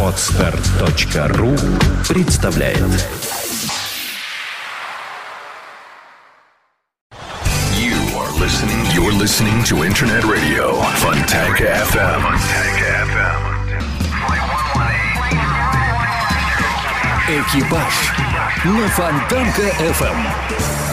Отстар.ру представляет You are listening. You're listening to Internet Radio Fontanka FM. «Экипаж» на Фонтанка FM.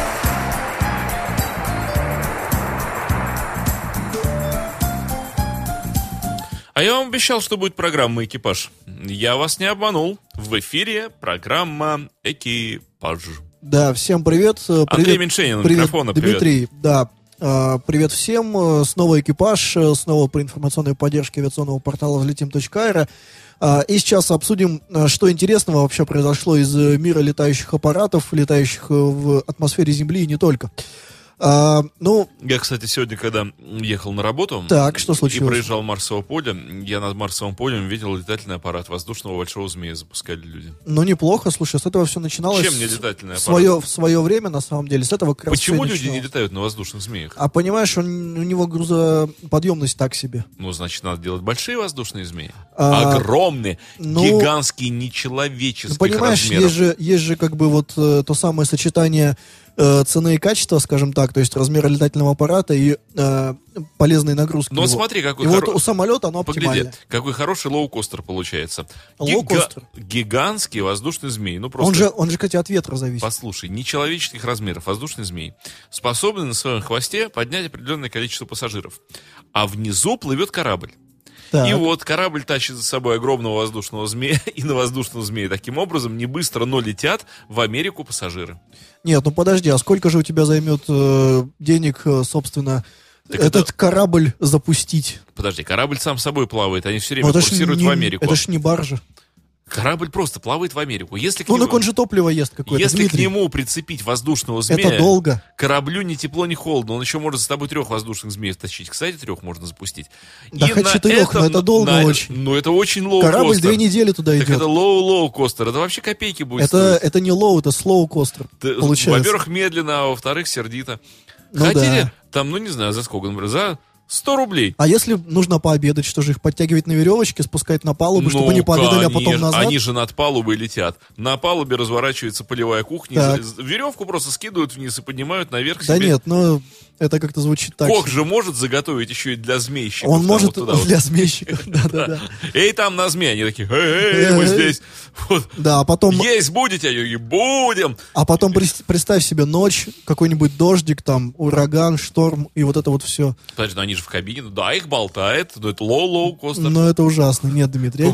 А я вам обещал, что будет программа «Экипаж». Я вас не обманул. В эфире программа «Экипаж». Да, всем привет. Э, Андрей привет, Меньшенин у привет, микрофона, привет. Дмитрий, да. Э, Привет всем. Э, Снова экипаж, снова при информационной поддержке авиационного портала взлетим.аэро. И сейчас обсудим, что интересного вообще произошло из мира летающих аппаратов, летающих в атмосфере Земли и не только. А, Ну, Я, кстати, сегодня, когда ехал на работу Так, что и случилось? проезжал Марсово поле, я над Марсовым полем видел летательный аппарат воздушного большого змея запускали люди. ну неплохо, слушай, с этого все начиналось. Чем не летательный аппарат? свое, в свое время, на самом деле, с этого как Почему и люди не летают на воздушных змеях? А понимаешь, он, у него грузоподъемность так себе. Ну, значит, надо делать большие воздушные змеи. А, Огромные, ну, гигантские, Ну, нечеловеческих понимаешь, размеров. есть же, есть же как бы вот э, то самое сочетание э, цены и качества, скажем так, то есть размера летательного аппарата и э, полезной нагрузки. Но его. смотри, какой И вот хоро- у самолета оно оптимально. какой хороший лоукостер получается. Лоукостер? Гигантский воздушный змей. Ну, просто... Он же, он же, кстати, от ветра зависит. Послушай, нечеловеческих размеров воздушный змей способен на своем хвосте поднять определенное количество пассажиров. А внизу плывет корабль. Так. И вот корабль тащит за собой огромного воздушного змея, и на воздушном змее таким образом не быстро, но летят в Америку пассажиры. Нет, ну подожди, а сколько же у тебя займет э, денег, э, собственно, Так этот это- корабль запустить? Подожди, корабль сам собой плавает, они все время Ну, это ж курсируют не- в Америку. Это ж не баржа. Корабль просто плавает в Америку. Если к Ну, нему, так он же топливо ест какое-то, если к Дмитрий. нему прицепить воздушного змея, Это долго. Кораблю ни тепло, ни холодно. Он еще может с тобой трех воздушных змеев тащить. Кстати, трех можно запустить. Да хоть на четырех, но это долго на- очень. Ну, это очень low Корабль две недели туда Так идет. это low-low костер. Это вообще копейки будет Это, стоить. это не low, это slow костер. Ты- Получается. Во-первых, медленно, а во-вторых, сердито. Ну Хотели да. там, ну не знаю, за сколько, например, за 100 рублей. А если нужно пообедать, что же их подтягивать на веревочке, спускать на палубу, чтобы Ну, они пообедали, а потом назад? Они же над палубой летят. На палубе разворачивается полевая кухня. Так. Веревку просто скидывают вниз и поднимают наверх Да себе. нет, ну это как-то звучит так. Кок же может заготовить еще и для змейщиков. Он может вот туда вот. для змейщиков, да-да-да. Эй, там на змеи. Они такие, эй, мы здесь. Да, а потом, Есть будете? Я говорю, будем. а потом представь себе ночь, какой-нибудь дождик, там, ураган, шторм и вот это вот все. Подожди, ну они же в кабине. Ну Да, их болтает. Ну это low-low костер. Но это ужасно. Нет, Дмитрий,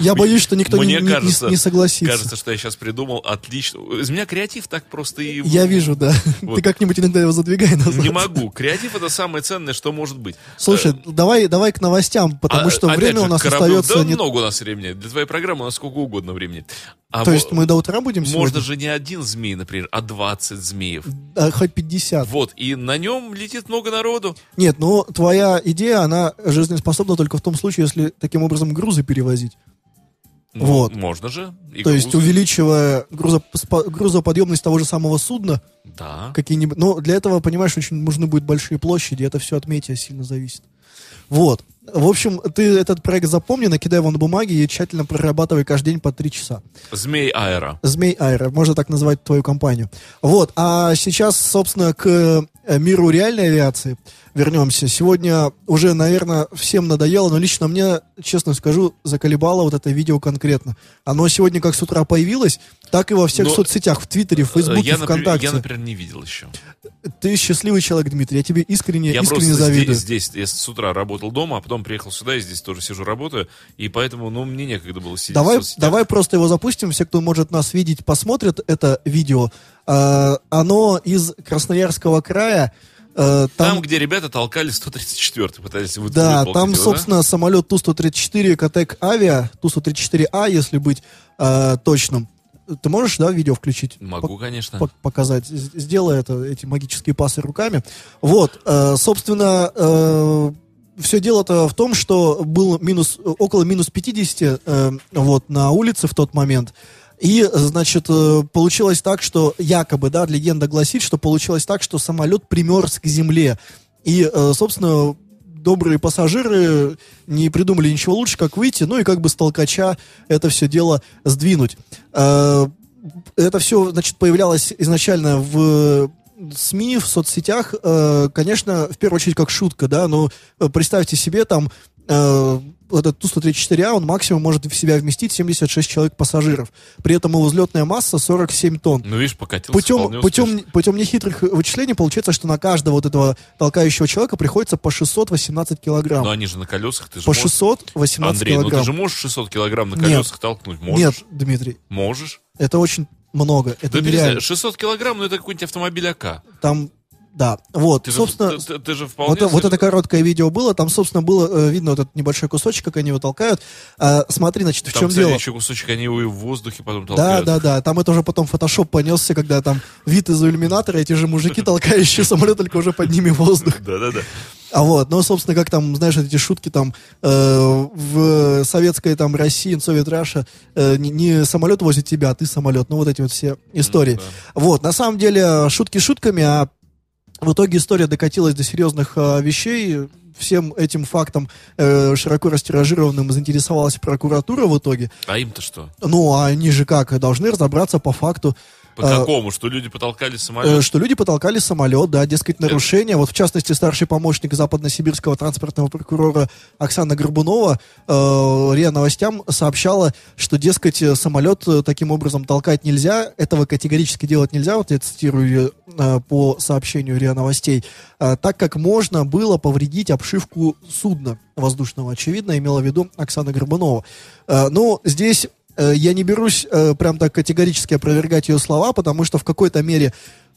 я- боюсь, что никто Мне не, не- не- кажется- согласится. Что я сейчас придумал отлично. Из меня креатив так просто и... Я вижу, да. Ты как-нибудь иногда его задвигай назад. Не могу. Креатив это самое ценное, что может быть. Слушай, давай, давай к новостям, потому А, что время же, у нас кораблю- остается Да не... много у нас времени. Для твоей программы у нас сколько угодно времени. А То есть мы до утра будем Можно сегодня? же не один змей, например, а 20 змеев. А, хоть 50. Вот, и на нем летит много народу. Нет, ну твоя идея, она жизнеспособна только в том случае, если таким образом грузы перевозить. Ну, Вот. Можно же. И То есть грузы. увеличивая грузоподъемность того же самого судна, Да. какие-нибудь... Ну, для этого, понимаешь, очень нужны будут большие площади, это все от метео сильно зависит. Вот. В общем, ты этот проект запомни, накидай его на бумаге и тщательно прорабатывай каждый день по три часа. Змей Аэро. Змей Айра, можно так назвать твою компанию. Вот, а сейчас, собственно, к миру реальной авиации вернемся. Сегодня уже, наверное, всем надоело, но лично мне, честно скажу, заколебало вот это видео конкретно. Оно сегодня как с утра появилось, так и во всех Но, соцсетях, в Твиттере, в Фейсбуке, Э, я, например, ВКонтакте. я, например, не видел еще. Ты счастливый человек, Дмитрий, я тебе искренне, Я искренне просто завидую. здесь, здесь, я с утра работал дома, а потом приехал сюда, и здесь тоже сижу, работаю, и поэтому, ну, мне некогда было сидеть Давай, давай просто его запустим. Все, кто может нас видеть, посмотрят это видео. А, оно из Красноярского края. А, Там, там, где ребята толкали 134 пытались вы- да, вытолкать там, его, да? собственно, самолет Ту-134 Катек Авиа, Ту-134А, если быть а, точным. Ты можешь, да, видео включить? Могу, конечно. пок- показать. Сделай это, эти магические пасы руками. Вот, э, собственно, все дело-то в том, что был минус, около минус 50 э, вот, на улице в тот момент. И, значит, э, получилось так, что якобы, да, легенда гласит, что получилось так, что самолет примерз к земле. И, э, собственно, добрые пассажиры не придумали ничего лучше, как выйти, ну и как бы с толкача это все дело сдвинуть. Э, это все, значит, появлялось изначально в СМИ, в соцсетях, конечно, в первую очередь как шутка, да, но представьте себе там э, этот Ту-134А, он максимум может в себя вместить 76 человек пассажиров. При этом его взлетная масса 47 тонн. Ну, видишь, покатился Путем, путем, путем нехитрых вычислений получается, что на каждого вот этого толкающего человека приходится по 618 килограмм. Но они же на колесах, ты же по можешь... 618 Андрей, ну килограмм. ты же можешь 600 килограмм на Нет. колесах толкнуть? Можешь? Нет, Дмитрий, Можешь? это очень много. Это Да нереально. перестань, 600 килограмм, ну это какой-нибудь автомобиль АК. Там, да, вот, Ты, же- собственно, ты, ты- ты же вполне... Вот, вот себе- это короткое видео было, там, собственно, было э, видно вот этот небольшой кусочек, как они его толкают. А, смотри, значит, в Там, чем кстати, дело. еще кусочек, они его и в воздухе потом Да, толкают. да, да. Там это уже потом фотошоп понесся, когда там вид из иллюминатора, эти же мужики, толкающие самолет, только уже под ними воздух. Да, да, да. А вот, ну, собственно, как там, знаешь, эти шутки там э, в советской там России, Совет Раша, э, не, не самолет возит тебя, а ты самолет. Ну, вот эти вот все истории. да. Вот, на самом деле, шутки шутками, а в итоге история докатилась до серьезных э, вещей. Всем этим фактом э, широко растиражированным заинтересовалась прокуратура в итоге. А им-то что? Ну, а они же как, должны разобраться по факту, По А, какому? Что люди потолкали э, самолет? что люди потолкали самолет, да, дескать, нарушения. Вот, в частности, старший помощник западносибирского транспортного прокурора Оксана Горбунова э, РИА Новостям сообщала, что, дескать, э, самолет э, таким образом толкать нельзя, этого категорически делать нельзя, вот я цитирую э, по сообщению РИА Новостей, э, так как можно было повредить обшивку судна воздушного, очевидно, имела в виду Оксана Горбунова. Э, ну, здесь э, я не берусь э, прям так категорически опровергать ее слова, потому что в какой-то мере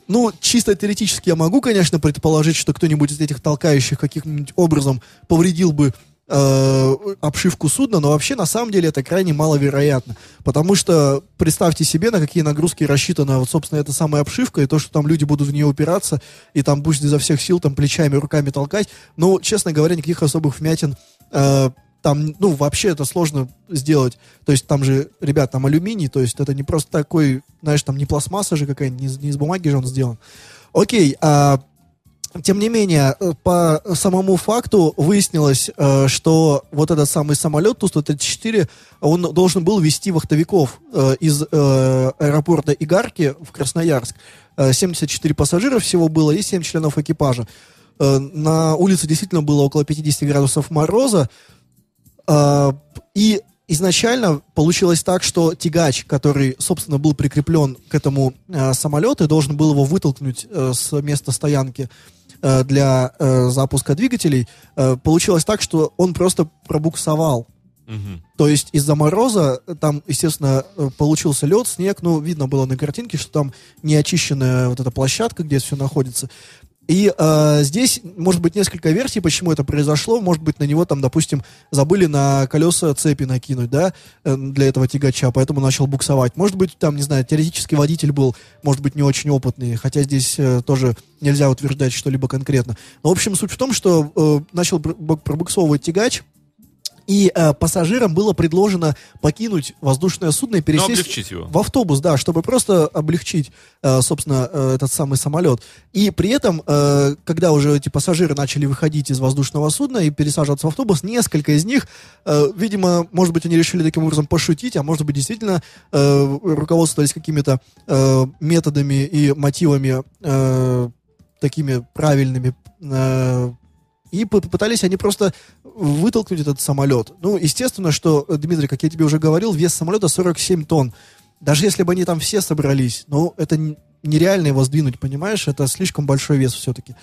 ну, чисто теоретически я могу, конечно, предположить, что кто-нибудь из этих толкающих каким-нибудь образом повредил бы э, обшивку судна, но вообще на самом деле это крайне маловероятно. Потому что представьте себе, на какие нагрузки рассчитана вот, собственно, эта самая обшивка, и то, что там люди будут в нее упираться, и там пусть изо всех сил там плечами, руками толкать. Ну, честно говоря, никаких особых вмятин э, там, ну, вообще это сложно сделать. То есть там же, ребят, там алюминий, то есть это не просто такой, знаешь, там не пластмасса же какая-нибудь, не, не из бумаги же он сделан. Окей, а, тем не менее, э, по самому факту выяснилось, э, что вот этот самый самолет Ту-134, он должен был вести вахтовиков э, из аэропорта Игарки в Красноярск. Э, 74 пассажира всего было и 7 членов экипажа. На улице действительно было около 50 градусов мороза. А, И изначально получилось так, что тягач, который, собственно, был прикреплен к этому э, самолету, и должен был его вытолкнуть э, с места стоянки э, для э, запуска двигателей, э, получилось так, что он просто пробуксовал. Мгм. То есть из-за мороза э, там, естественно, э, получился лед, снег, ну, видно было на картинке, что там неочищенная вот эта площадка, где все находится. И э, здесь может быть несколько версий, почему это произошло. Может быть, на него там, допустим, забыли на колеса цепи накинуть, да, э, для этого тягача, поэтому начал буксовать. Может быть, там, не знаю, теоретический водитель был, может быть, не очень опытный, хотя здесь э, тоже нельзя утверждать что-либо конкретно. Но, в общем, суть в том, что э, начал пр- бу- пробуксовывать тягач, и э, пассажирам было предложено покинуть воздушное судно и Ну, пересесть в автобус, да, чтобы просто облегчить, э, собственно, э, этот самый самолет. И при этом, э, когда уже эти пассажиры начали выходить из воздушного судна и пересаживаться в автобус, несколько из них, э, видимо, может быть, они решили таким образом пошутить, а может быть, действительно э, руководствовались какими-то э, методами и мотивами э, такими правильными, э, и попытались они просто вытолкнуть этот самолет. Ну, естественно, что, э, Дмитрий, как я тебе уже говорил, вес самолета 47 тонн. Даже если бы они там все собрались, ну, это нереально его сдвинуть, понимаешь? Это слишком большой вес все-таки.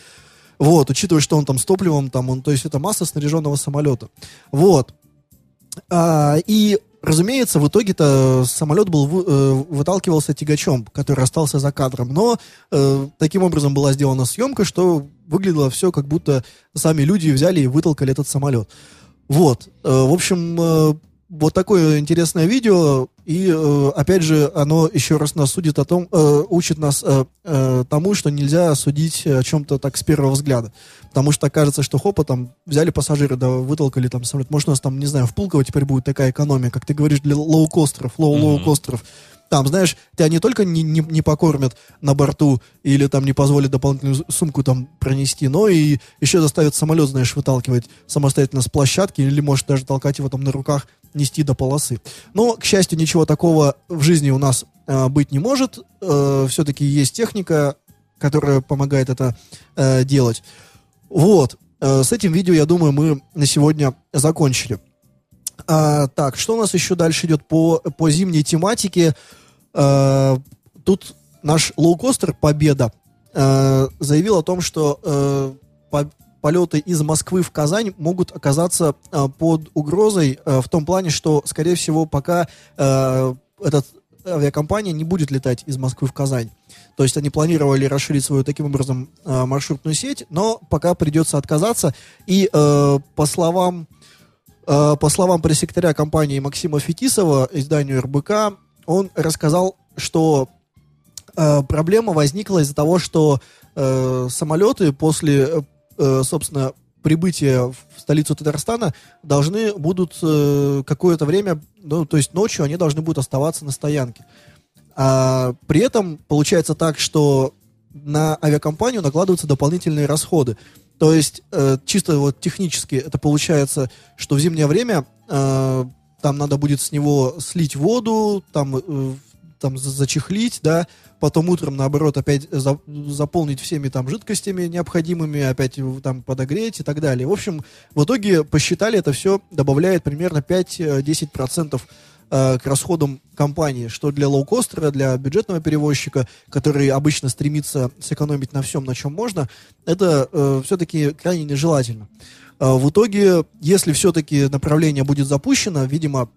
Вот, учитывая, что он там с топливом, там, он, то есть это масса снаряженного самолета. Вот. А, и, разумеется, в итоге-то самолет был э, выталкивался тягачом, который остался за кадром. Но э, таким образом была сделана съемка, что выглядело все, как будто сами люди взяли и вытолкали этот самолет. Вот. Э, в общем, э, вот такое интересное видео. И, э, опять же, оно еще раз нас судит о том, э, учит нас э, э, тому, что нельзя судить о чем-то так с первого взгляда. Потому что кажется, что хопа, там, взяли пассажиры, да, вытолкали там самолет. Может, у нас там, не знаю, в Пулково теперь будет такая экономия, как ты говоришь, для лоукостеров, low-лоукостеров. там, знаешь, тебя не только не, не, не покормят на борту или там не позволят дополнительную сумку там пронести, но и еще заставят самолет, знаешь, выталкивать самостоятельно с площадки или может даже толкать его там на руках, нести до полосы. Но, к счастью, ничего такого в жизни у нас э, быть не может. Э, все-таки есть техника, которая помогает это э, делать. Вот. Э, с этим видео, я думаю, мы на сегодня закончили. А, так, что у нас еще дальше идет по, по зимней тематике? А, тут наш лоукостер «Победа» а, заявил о том, что а, полеты из Москвы в Казань могут оказаться а, под угрозой а, в том плане, что, скорее всего, пока а, этот авиакомпания не будет летать из Москвы в Казань. То есть они планировали расширить свою таким образом э, маршрутную сеть, но пока придется отказаться. И э, по словам Э, по словам пресс-секретаря компании Максима Фетисова, изданию РБК, он рассказал, что э, проблема возникла из-за того, что э, самолеты после, э, собственно, прибытия в столицу Татарстана должны будут э, какое-то время, ну, то есть ночью они должны будут оставаться на стоянке. А при этом получается так, что на авиакомпанию накладываются дополнительные расходы. То есть, э, чисто вот технически это получается, что в зимнее время э, там надо будет с него слить воду, там, э, там зачехлить, да, потом утром, наоборот, опять за, заполнить всеми там жидкостями необходимыми, опять там подогреть и так далее. В общем, в итоге посчитали, это все добавляет примерно 5-10% э, к расходам компании, что для лоукостера, для бюджетного перевозчика, который обычно стремится сэкономить на всем, на чем можно, это э, все-таки крайне нежелательно. Э, в итоге, если все-таки направление будет запущено, видимо,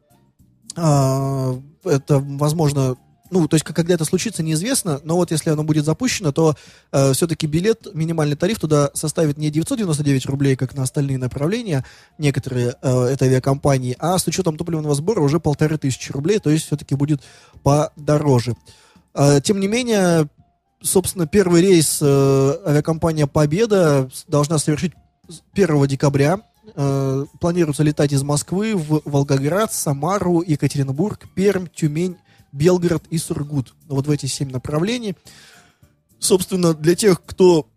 э, это, возможно, ну, то есть, когда это случится, неизвестно, но вот если оно будет запущено, то э, все-таки билет, минимальный тариф туда составит не 999 рублей, как на остальные направления некоторые э, этой авиакомпании, а с учетом топливного сбора уже полторы тысячи рублей, то есть все-таки будет подороже. Э, тем не менее, собственно, первый рейс э, авиакомпания «Победа» должна совершить 1 декабря. Э, планируется летать из Москвы в Волгоград, Самару, Екатеринбург, Пермь, Тюмень, Белгород и Сургут. Вот в эти семь направлений. Собственно, для тех, кто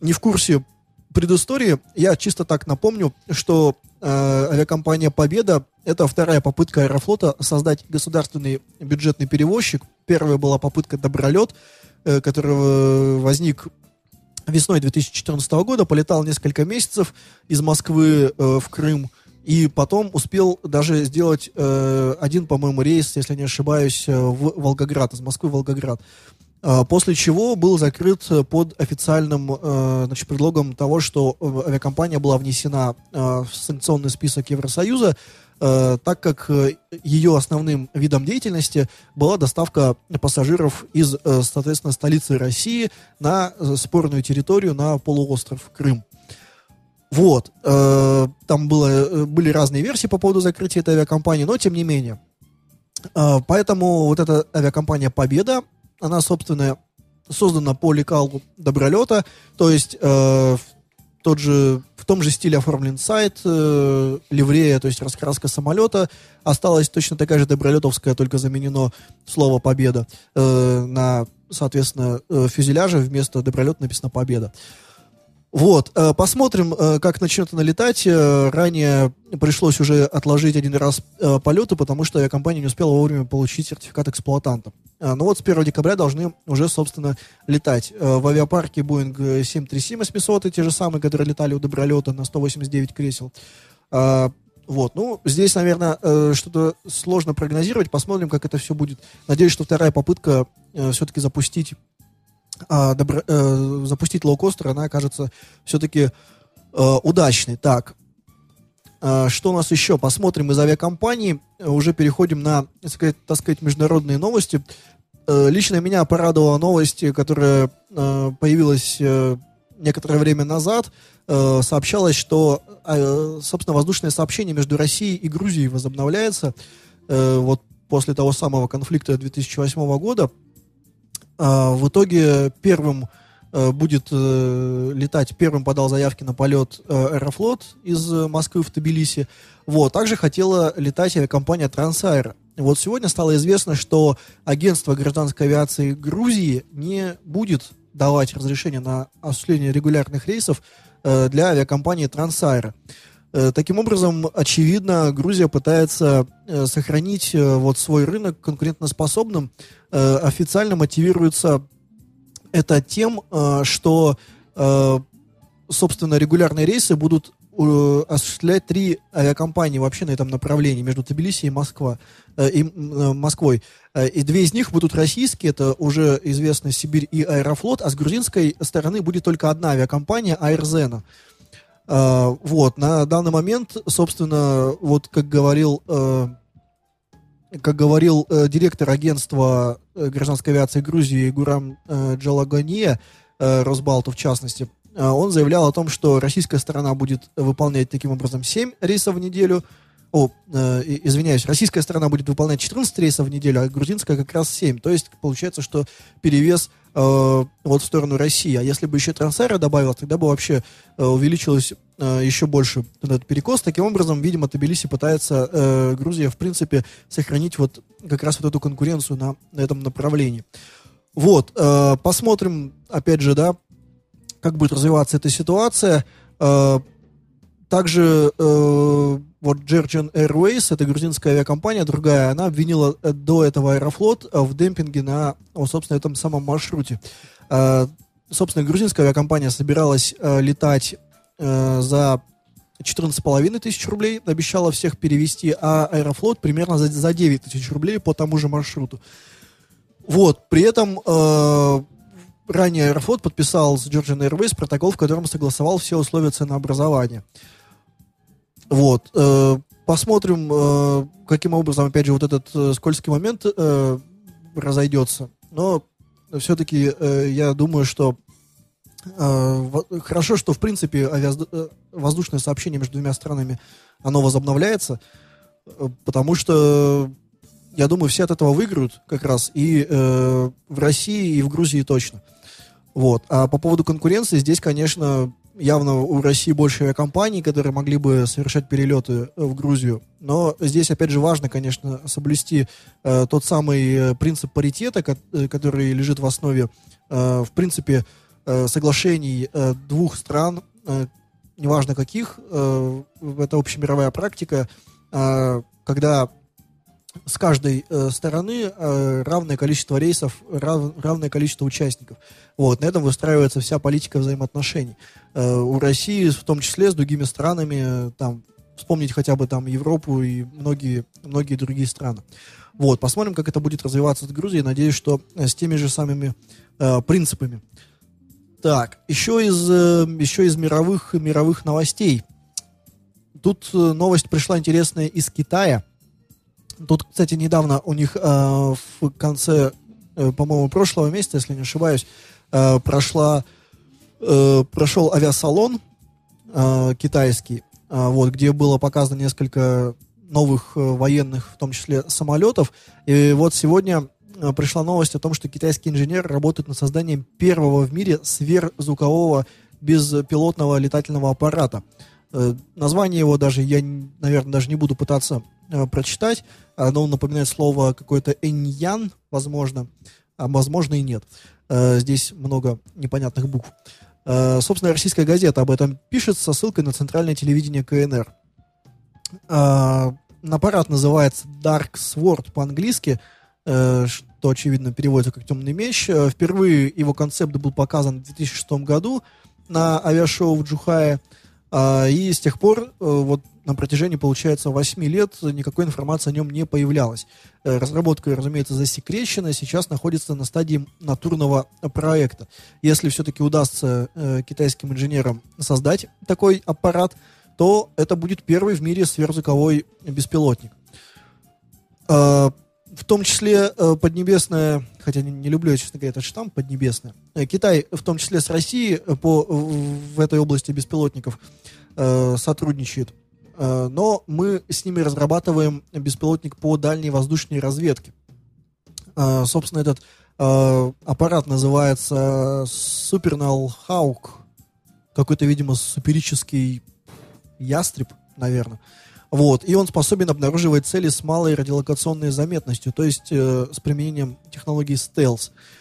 не в курсе предыстории, я чисто так напомню, что э, авиакомпания «Победа» — это вторая попытка Аэрофлота создать государственный бюджетный перевозчик. Первая была попытка «Добролет», э, который возник весной 2014 года, полетал несколько месяцев из Москвы э, в Крым, и потом успел даже сделать э, один, по-моему, рейс, если не ошибаюсь, э, в Волгоград, из Москвы в Волгоград. Э, после чего был закрыт под официальным э, значит, предлогом того, что э, авиакомпания была внесена э, в санкционный список Евросоюза, э, так как э, ее основным видом деятельности была доставка пассажиров из, э, соответственно, столицы России на э, спорную территорию, на полуостров Крым. Вот. Э, там было, э, были разные версии по поводу закрытия этой авиакомпании, но тем не менее. Э, поэтому вот эта авиакомпания «Победа», она, собственно, создана по лекалу Добролета, то есть тот же, в том же стиле оформлен сайт, ливрея, то есть раскраска самолета. Осталась точно такая же добролетовская, только заменено слово «победа» на, соответственно, фюзеляже вместо добролет написано «победа». Вот, э, посмотрим, э, как начнет она летать. Э, ранее пришлось уже отложить один раз полеты, потому что авиакомпания не успела вовремя получить сертификат эксплуатанта. Но ну вот с 1 декабря должны уже, собственно, летать. В авиапарке Boeing 737 800, те же самые, которые летали у Добролета на 189 кресел. Вот, ну, здесь, наверное, что-то сложно прогнозировать. Посмотрим, как это все будет. Надеюсь, что вторая попытка все-таки запустить а, добро, э, запустить лоукостер, она окажется все-таки э, удачной. Так, э, что у нас еще? Посмотрим из авиакомпании. Уже переходим на, так сказать, так сказать международные новости. Э, лично меня порадовала новость, которая э, появилась э, некоторое время назад. Э, сообщалось, что, э, собственно, воздушное сообщение между Россией и Грузией возобновляется. Э, вот после того самого конфликта 2008 года а, в итоге первым э, будет э, летать, первым подал заявки на полет э, Аэрофлот из Москвы в Тбилиси. Вот, также хотела летать авиакомпания Трансаэр. Вот сегодня стало известно, что агентство гражданской авиации Грузии не будет давать разрешение на осуществление регулярных рейсов для авиакомпании Трансайра. Э, таким образом, очевидно, Грузия пытается э, сохранить э, вот свой рынок конкурентоспособным. Официально мотивируется это тем, что, собственно, регулярные рейсы будут осуществлять три авиакомпании вообще на этом направлении между Тбилиси и Москва, и, Москвой. И две из них будут российские, это уже известно Сибирь и Аэрофлот, а с грузинской стороны будет только одна авиакомпания Аэрзена. Э, вот, на данный момент, собственно, вот как говорил э, как говорил э, директор агентства э, гражданской авиации Грузии Гурам э, Джалагония, э, Росбалту в частности, э, он заявлял о том, что российская сторона будет выполнять таким образом 7 рейсов в неделю, о, э, извиняюсь, российская сторона будет выполнять 14 рейсов в неделю, а грузинская как раз 7. То есть получается, что перевес э, вот в сторону России. А если бы еще Трансайра добавил, тогда бы вообще э, увеличилось э, еще больше этот перекос. Таким образом, видимо, Тбилиси пытается, Грузия, в принципе, сохранить вот как раз вот эту конкуренцию на, на этом направлении. Вот, посмотрим, опять же, да, как будет развиваться эта ситуация. Также э, вот Georgian Airways, это грузинская авиакомпания, другая, она обвинила э, до этого Аэрофлот э, в демпинге на, вот, собственно, этом самом маршруте. Э, собственно, грузинская авиакомпания собиралась э, летать э, за 14,5 тысяч рублей, обещала всех перевести, а Аэрофлот примерно за, за 9 тысяч рублей по тому же маршруту. Вот, при этом э, ранее Аэрофлот подписал с Georgian Airways протокол, в котором согласовал все условия ценообразования. Вот. э, посмотрим, э, каким образом, опять же, вот этот э, скользкий момент разойдется. Но все-таки я думаю, что хорошо, что, в принципе, воздушное сообщение между двумя странами, оно возобновляется, потому что, я думаю, все от этого выиграют как раз и э, в России, и в Грузии точно. Вот. А по поводу конкуренции, здесь, конечно, явно у России больше авиакомпаний, которые могли бы совершать перелеты э, в Грузию. Но здесь, опять же, важно, конечно, соблюсти э, тот самый э, принцип паритета, э, который лежит в основе, э, в принципе, э, соглашений э, двух стран, э, неважно каких, э, это общемировая практика, э, когда с каждой э, стороны э, равное количество рейсов, рав- равное количество участников. Вот, на этом выстраивается вся политика взаимоотношений. Э, у России, в том числе с другими странами, там, вспомнить хотя бы там Европу и многие, многие другие страны. Вот, посмотрим, как это будет развиваться с Грузией. Надеюсь, что э, с теми же самыми э, принципами. Так, еще из, э, еще из мировых, мировых новостей. Тут э, новость пришла интересная из Китая. Тут, кстати, недавно у них э, в конце, э, по-моему, прошлого месяца, если не ошибаюсь, э, прошла, э, прошел авиасалон э, китайский, э, вот, где было показано несколько новых э, военных, в том числе самолетов. И вот сегодня э, пришла новость о том, что китайские инженеры работают над созданием первого в мире сверхзвукового беспилотного летательного аппарата. Э, название его даже я, наверное, даже не буду пытаться э, прочитать. Оно напоминает слово какое-то эньян, возможно, а возможно и нет. Э, здесь много непонятных букв. Э, собственно, российская газета об этом пишет со ссылкой на центральное телевидение КНР. Э, аппарат называется Dark Sword по-английски, что, очевидно, переводится как темный меч. Впервые его концепт был показан в 2006 году на авиашоу в Джухае. И с тех пор, вот на протяжении, получается, 8 лет никакой информации о нем не появлялось. Э, Разработка, разумеется, засекречена, сейчас находится на стадии натурного проекта. Если все-таки удастся э, китайским инженерам создать такой аппарат, то это будет первый в мире сверхзвуковой беспилотник. Э, в том числе э, Поднебесная, хотя не, не люблю я, честно говоря, этот штамп Поднебесная, э, Китай, в том числе с Россией, э, по, в, в этой области беспилотников э, сотрудничает. Э, но мы с ними разрабатываем беспилотник по дальней воздушной разведке. Э, собственно, этот э, аппарат называется Supernal Hawk. Какой-то, видимо, суперический ястреб, наверное. Вот, и он способен обнаруживать цели с малой радиолокационной заметностью, то есть э, с применением технологии стелс. Э,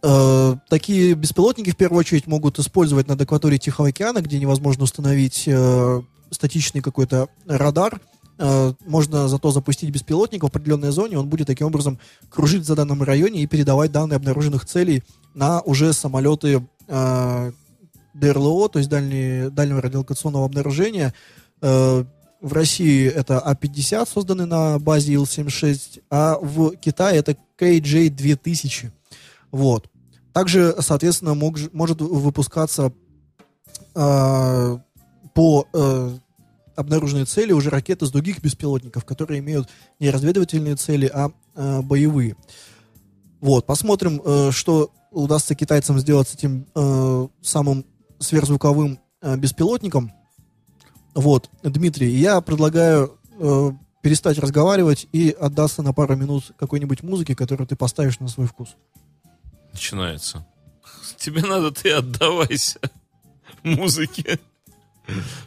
такие беспилотники в первую очередь могут использовать над акваторией Тихого океана, где невозможно установить э, статичный какой-то радар. Э, можно зато запустить беспилотник в определенной зоне, он будет таким образом кружить в данном районе и передавать данные обнаруженных целей на уже самолеты э, ДРЛО, то есть дальние, дальнего радиолокационного обнаружения. Э, в России это А-50, созданный на базе Ил-76, а в Китае это KJ-2000. Вот. Также, соответственно, мог, может выпускаться э, по э, обнаруженной цели уже ракеты с других беспилотников, которые имеют не разведывательные цели, а э, боевые. Вот, посмотрим, э, что удастся китайцам сделать с этим э, самым сверхзвуковым э, беспилотником. Вот, Дмитрий, я предлагаю э, перестать разговаривать и отдаться на пару минут какой-нибудь музыке, которую ты поставишь на свой вкус начинается. Тебе надо, ты отдавайся музыке.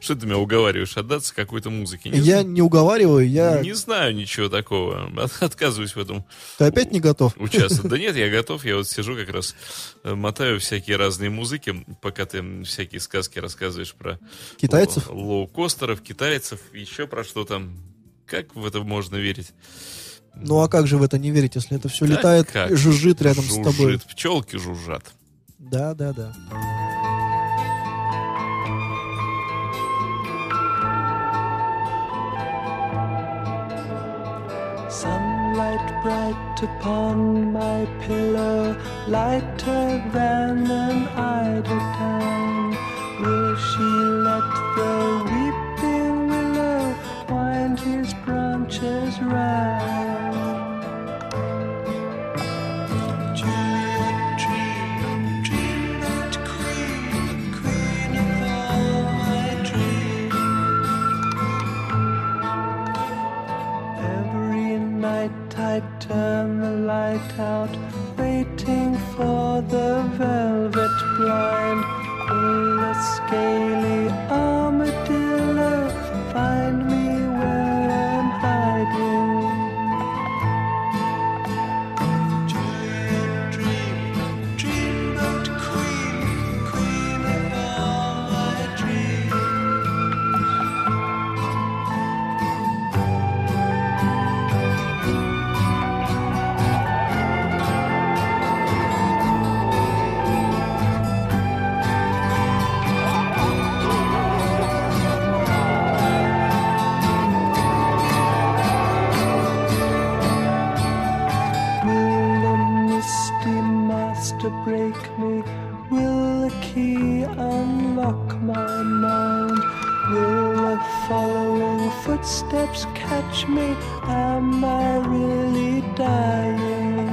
Что ты меня уговариваешь отдаться какой-то музыке? Не я знаю. не уговариваю, я... Не знаю ничего такого. Отказываюсь в этом. Ты опять не готов? Участвовать. Да нет, я готов. Я вот сижу как раз, э, мотаю всякие разные музыки, пока ты всякие сказки рассказываешь про... Китайцев? Лоукостеров, китайцев, еще про что там. Как в это можно верить? Ну а как же в это не верить, если это все да летает как? и жужжит рядом жужжит, с тобой? Пчелки жужжат. Да, да, да. Sunlight bright upon my pillow, lighter than an eider down. Will she let the key, unlock my mind. Will the following footsteps catch me? Am I really dying?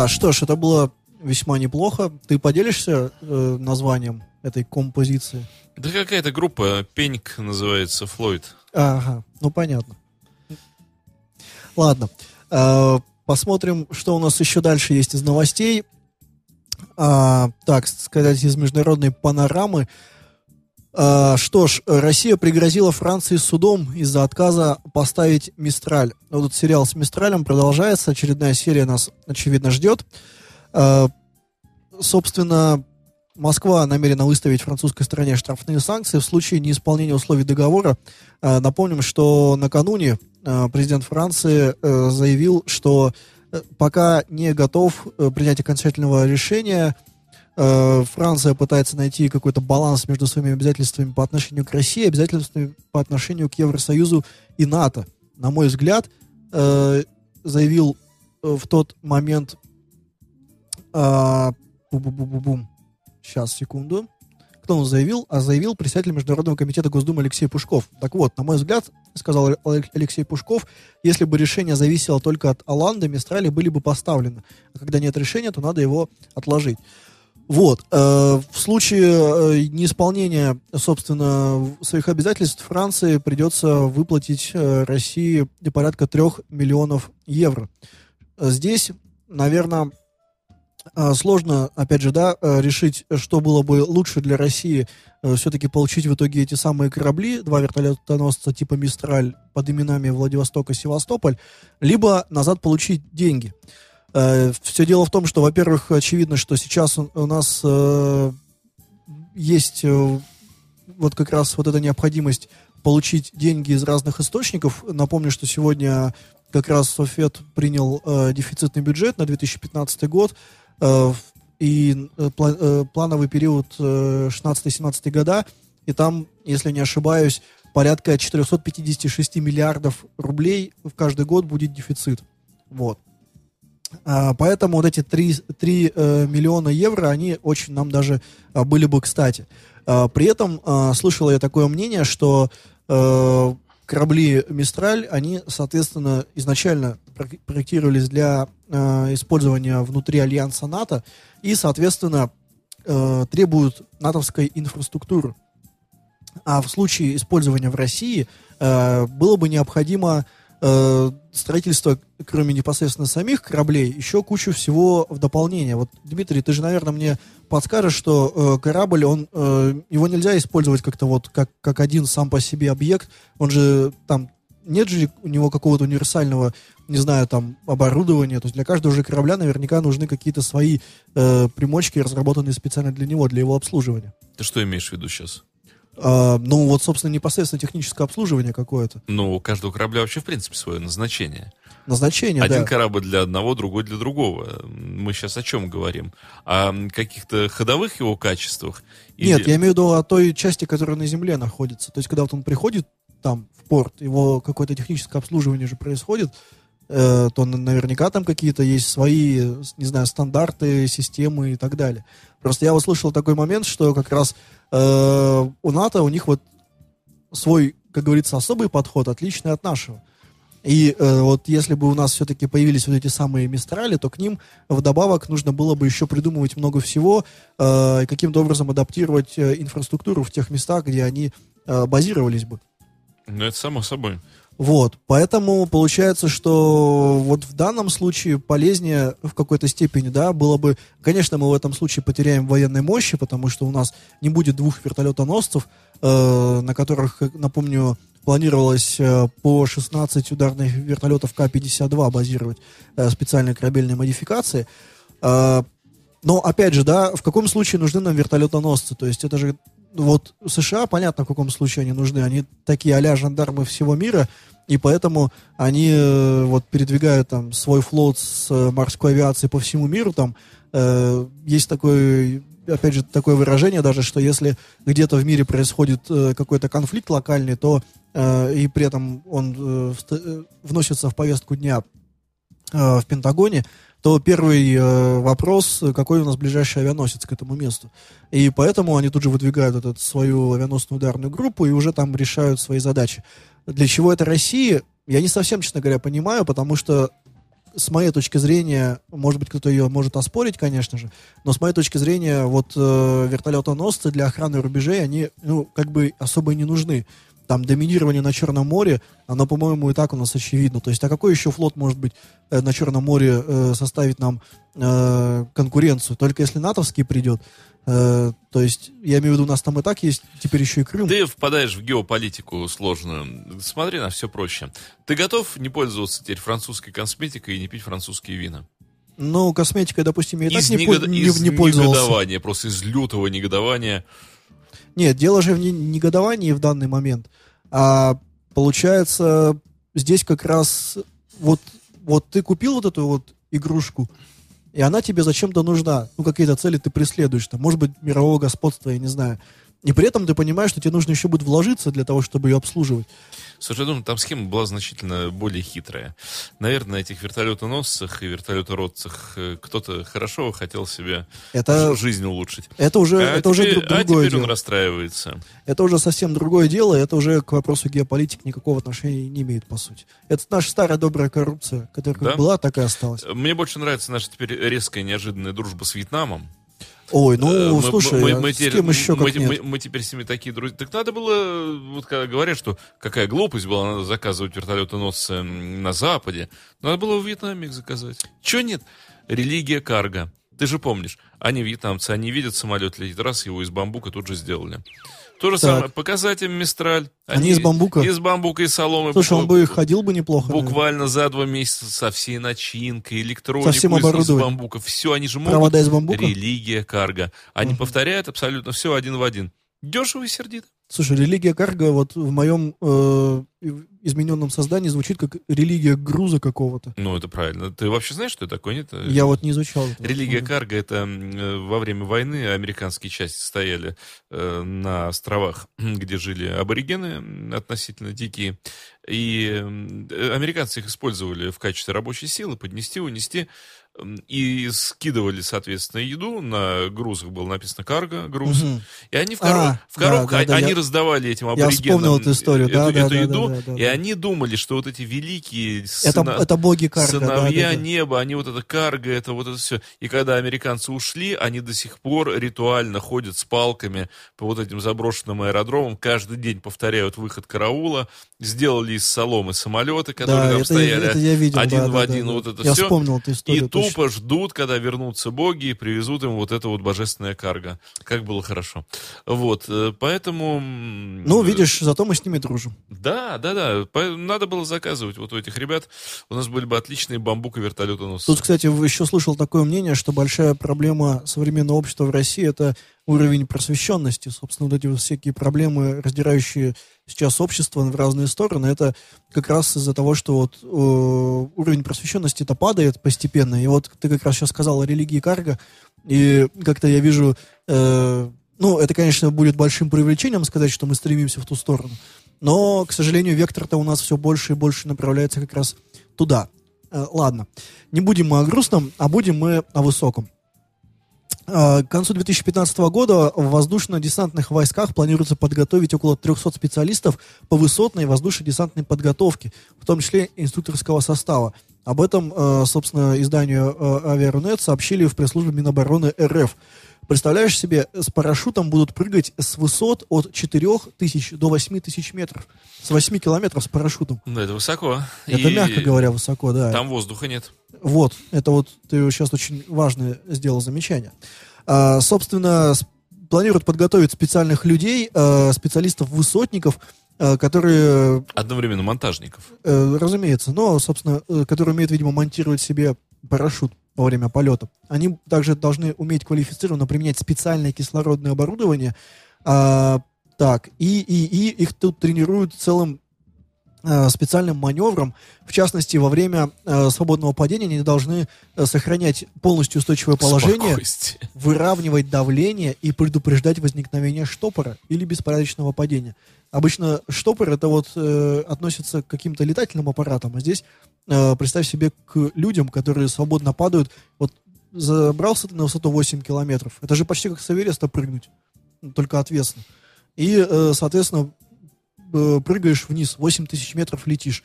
Да, что ж, это было весьма неплохо. Ты поделишься э, названием этой композиции? Да какая-то группа, Пеньк называется, Флойд. Ага, ну понятно. Ладно, э, посмотрим, что у нас еще дальше есть из новостей. А, так, сказать, из международной панорамы. А, что ж, Россия пригрозила Франции судом из-за отказа поставить «Мистраль». Вот этот сериал с «Мистралем» продолжается, очередная серия нас, очевидно, ждет. А, собственно, Москва намерена выставить французской стране штрафные санкции в случае неисполнения условий договора. А, напомним, что накануне президент Франции заявил, что э, пока не готов э, принять окончательного решения. Э, Франция пытается найти какой-то баланс между своими обязательствами по отношению к России, обязательствами по отношению к Евросоюзу и НАТО. На мой взгляд, э, заявил э, в тот момент... Э, бу-бу-бу-бу-бум. Сейчас, секунду. Кто он заявил? А заявил председатель Международного комитета Госдумы Алексей Пушков. Так вот, на мой взгляд, сказал Алексей Пушков, если бы решение зависело только от Аланды, Мистрали были бы поставлены. А когда нет решения, то надо его отложить. Вот. Э, в случае э, неисполнения, собственно, своих обязательств Франции придется выплатить э, России порядка трех миллионов евро. Здесь, наверное, сложно, опять же, да, решить, что было бы лучше для России все-таки получить в итоге эти самые корабли, два вертолетоносца типа «Мистраль» под именами Владивосток и Севастополь, либо назад получить деньги. Э, все дело в том, что, во-первых, очевидно, что сейчас у, нас э, есть э, вот как раз вот эта необходимость получить деньги из разных источников. Напомню, что сегодня как раз Софет принял дефицитный бюджет на 2015 год, и пла плановый период э, 16-17 года, и там, если не ошибаюсь, порядка 456 миллиардов рублей в каждый год будет дефицит. Вот. А, поэтому вот эти 3, 3 э, миллиона евро, они очень нам даже а, были бы кстати. А, при этом слышал я такое мнение, что э, корабли «Мистраль», они, соответственно, изначально проектировались для э, использования внутри альянса НАТО и, соответственно, требуют натовской инфраструктуры. А в случае использования в России было бы необходимо э, строительство, кроме непосредственно самих кораблей, еще кучу всего в дополнение. Вот, Дмитрий, ты же, наверное, мне подскажешь, что э, корабль, он, э, его нельзя использовать как-то вот, как, как один сам по себе объект. Он же там нет же у него какого-то универсального, не знаю, там, оборудования. То есть для каждого же корабля наверняка нужны какие-то свои э, примочки, разработанные специально для него, для его обслуживания. Ты что имеешь в виду сейчас? А, ну, вот, собственно, непосредственно техническое обслуживание какое-то. Ну, у каждого корабля вообще, в принципе, свое назначение. Назначение, Один да. корабль для одного, другой для другого. Мы сейчас о чем говорим? О каких-то ходовых его качествах? Или... Нет, я имею в виду о той части, которая на земле находится. То есть, когда вот он приходит там в порт, его какое-то техническое обслуживание же происходит, э, то наверняка там какие-то есть свои, не знаю, стандарты, системы и так далее. Просто я услышал такой момент, что как раз э, у НАТО у них вот свой, как говорится, особый подход, отличный от нашего. И э, вот если бы у нас все-таки появились вот эти самые мистрали, то к ним вдобавок нужно было бы еще придумывать много всего, э, каким-то образом адаптировать э, инфраструктуру в тех местах, где они э, базировались бы. Ну, это само собой. Вот, поэтому получается, что вот в данном случае полезнее в какой-то степени, да, было бы, конечно, мы в этом случае потеряем военной мощи, потому что у нас не будет двух вертолетоносцев, э, на которых, напомню, планировалось э, по 16 ударных вертолетов К-52 базировать э, специальные корабельные модификации. Э, но, опять же, да, в каком случае нужны нам вертолетоносцы? То есть это же вот США, понятно, в каком случае они нужны. Они такие а жандармы всего мира, и поэтому они э, вот передвигают там свой флот с э, морской авиацией по всему миру. Там э, есть такой, опять же, такое выражение даже, что если где-то в мире происходит э, какой-то конфликт локальный, то э, и при этом он э, э вносится в повестку дня э, в Пентагоне, то первый э, вопрос, какой у нас ближайший авианосец к этому месту. И поэтому они тут же выдвигают эту свою авианосную ударную группу и уже там решают свои задачи. Для чего это Россия, я не совсем, честно говоря, понимаю, потому что с моей точки зрения, может быть, кто-то ее может оспорить, конечно же, но с моей точки зрения, вот э, вертолетоносцы для охраны рубежей, они, ну, как бы особо и не нужны там доминирование на Черном море, оно, по-моему, и так у нас очевидно. То есть, а какой еще флот может быть э, на Черном море э, составить нам э, конкуренцию? Только если натовский придет. Э, то есть, я имею в виду, у нас там и так есть теперь еще и Крым. Ты впадаешь в геополитику сложную. Смотри на все проще. Ты готов не пользоваться теперь французской косметикой и не пить французские вина? Ну, косметикой, допустим, я и так не, негод... не, из не пользовался. негодования, просто из лютого негодования. Нет, дело же в негодовании в данный момент. А получается, здесь как раз вот, вот ты купил вот эту вот игрушку, и она тебе зачем-то нужна. Ну, какие-то цели ты преследуешь, там, может быть, мирового господства, я не знаю. И при этом ты понимаешь, что тебе нужно еще будет вложиться для того, чтобы ее обслуживать. Слушай, я думаю, там схема была значительно более хитрая. Наверное, на этих вертолетоносцах и вертолетородцах э, кто-то хорошо хотел себе Это- жизнь улучшить. Это уже, а это уже теперь, друг- а другое теперь дело. он расстраивается. Это уже совсем другое дело, это уже к вопросу геополитики никакого отношения не имеет, по сути. Это наша старая добрая коррупция, которая как Да? была, так и осталась. Мне больше нравится наша теперь резкая неожиданная дружба с Вьетнамом. Ой, Э, ну, мы- слушай, мы- а мы с теперь- кем еще мы, как нет? мы- мы теперь с ними такие друзья. Так надо было, вот когда говорят, что какая глупость была, надо заказывать вертолетоносцы м, на Западе. Надо было в Вьетнаме их заказать. Чего нет? Религия карга. Ты же помнишь, они вьетнамцы, они видят самолет летит, раз его из бамбука тут же сделали. То же Так. самое, показать им Мистраль. Они из бамбука? Из бамбука и соломы. Слушай, он бы и ходил бы неплохо. наверное. Буквально за два месяца со всей начинкой, электронику Со всем из- бамбука. Все, они же могут. Провода из бамбука? Религия карга. Они повторяют абсолютно все один в один. Дешево и сердито. Слушай, религия карго вот в моем э, измененном создании звучит как религия груза какого-то. Ну, это правильно. Ты вообще знаешь, что это такое? Нет? Я вот не изучал. Религия карга это э, во время войны американские части стояли э, на островах, где жили аборигены относительно дикие. И э, американцы их использовали в качестве рабочей силы, поднести, унести. И скидывали, соответственно, еду. На грузах было написано карго, груз. Мгм. И они в, коро- А, в коробках, да, да, да, они я- раздавали этим я аборигенам вспомнил эту историю, эту, да, да, эту да, еду, да, да, и да. они думали, что вот эти великие Это, сына- это боги карго. да, сыновья да, да. неба, они вот это карго, это вот это все. И когда американцы ушли, они до сих пор ритуально ходят с палками по вот этим заброшенным аэродромам, каждый день повторяют выход караула, сделали из соломы самолеты, которые Да, там это, стояли это я видел. один да, в да, один, да, вот да. это Я все. вспомнил эту И историю. точно. Тупо ждут, когда вернутся боги и привезут им вот это вот божественное карго. Как было хорошо. Вот, э, поэтому... Ну, видишь, зато мы с ними дружим. Да, да, да. Надо было заказывать вот у этих ребят. У нас были бы отличные бамбук и вертолетоносцы. Тут, кстати, еще слышал такое мнение, что большая проблема современного общества в России это уровень просвещенности. Собственно, вот эти вот всякие проблемы, раздирающие сейчас общество в разные стороны, это как раз из-за того, что вот э, уровень просвещенности-то падает постепенно. И вот ты как раз сейчас сказал о религии карго, и как-то я вижу, э, ну, это, конечно, будет большим преувеличением сказать, что мы стремимся в ту сторону. Но, к сожалению, вектор-то у нас все больше и больше направляется как раз туда. Э, ладно, не будем мы о грустном, а будем мы о высоком. Э, К концу 2015 года в воздушно-десантных войсках планируется подготовить около 300 специалистов по высотной воздушно-десантной подготовке, в том числе инструкторского состава. Об этом, э, собственно, изданию э, Авиарунет сообщили в пресс-службе Минобороны РФ. Представляешь себе, с парашютом будут прыгать с высот от 4 тысяч до 8 тысяч метров. С 8 километров с парашютом. Ну, это высоко. Это, И мягко говоря, высоко, да. Там воздуха нет. Вот, это вот ты сейчас очень важное сделал замечание. А, собственно, планируют подготовить специальных людей, а, специалистов-высотников, которые, Одновременно монтажников. э, разумеется, но, собственно, э, которые умеют, видимо, монтировать себе парашют во время полета. Они также должны уметь квалифицированно применять специальное кислородное оборудование. А, так, и, и, и их тут тренируют целым э, специальным маневром. В частности, во время э, свободного падения они должны э, сохранять полностью устойчивое положение, выравнивать давление и предупреждать возникновение штопора или беспорядочного падения. Обычно штопор это вот э, относится к каким-то летательным аппаратам, а здесь э, представь себе к людям, которые свободно падают. Вот забрался ты на высоту 8 километров. Это же почти как с Эвереста прыгнуть, только ответственно. И, э, соответственно, э, прыгаешь вниз, 8 тысяч метров летишь.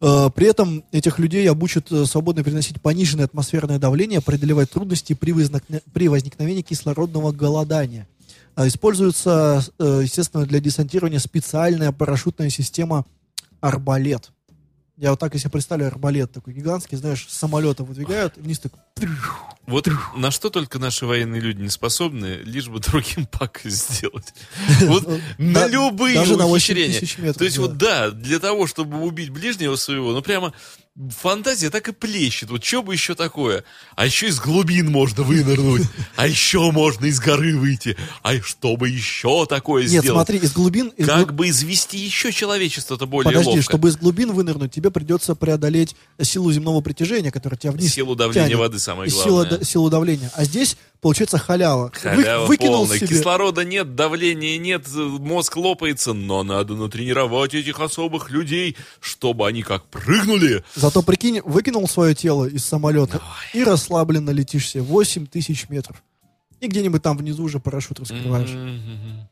Э, При этом этих людей обучат э, свободно переносить пониженное атмосферное давление, преодолевать трудности при, при возникновении кислородного голодания. А Используется, э, естественно, для десантирования специальная парашютная система «Арбалет». Я вот так, если представляю, арбалет такой гигантский, знаешь, с самолета выдвигают, и вниз так... Вот на что только наши военные люди не способны, лишь бы другим пакость сделать. Вот на любые даже на 8 ухищрения. То есть вот да, для того, чтобы убить ближнего своего, ну прямо фантазия так и плещет. Вот что бы еще такое? А еще из глубин можно вынырнуть. А еще можно из горы выйти. А что бы еще такое Нет, сделать? смотри, из глубин... из Как глуб- бы извести еще человечество-то более Подожди, ловко? чтобы из глубин вынырнуть, тебе придется преодолеть силу земного притяжения, которая тебя вниз Силу давления тянет. воды самое сила главное. да- силу давления. А здесь, получается, халява. Вы- Халява выкинул полная. себе... Кислорода нет, давления нет, мозг лопается, но надо натренировать этих особых людей, чтобы они как прыгнули. Зато, прикинь, выкинул свое тело из самолета и расслабленно летишь себе 8 тысяч метров. И где-нибудь там внизу уже парашют раскрываешь. М-м-м.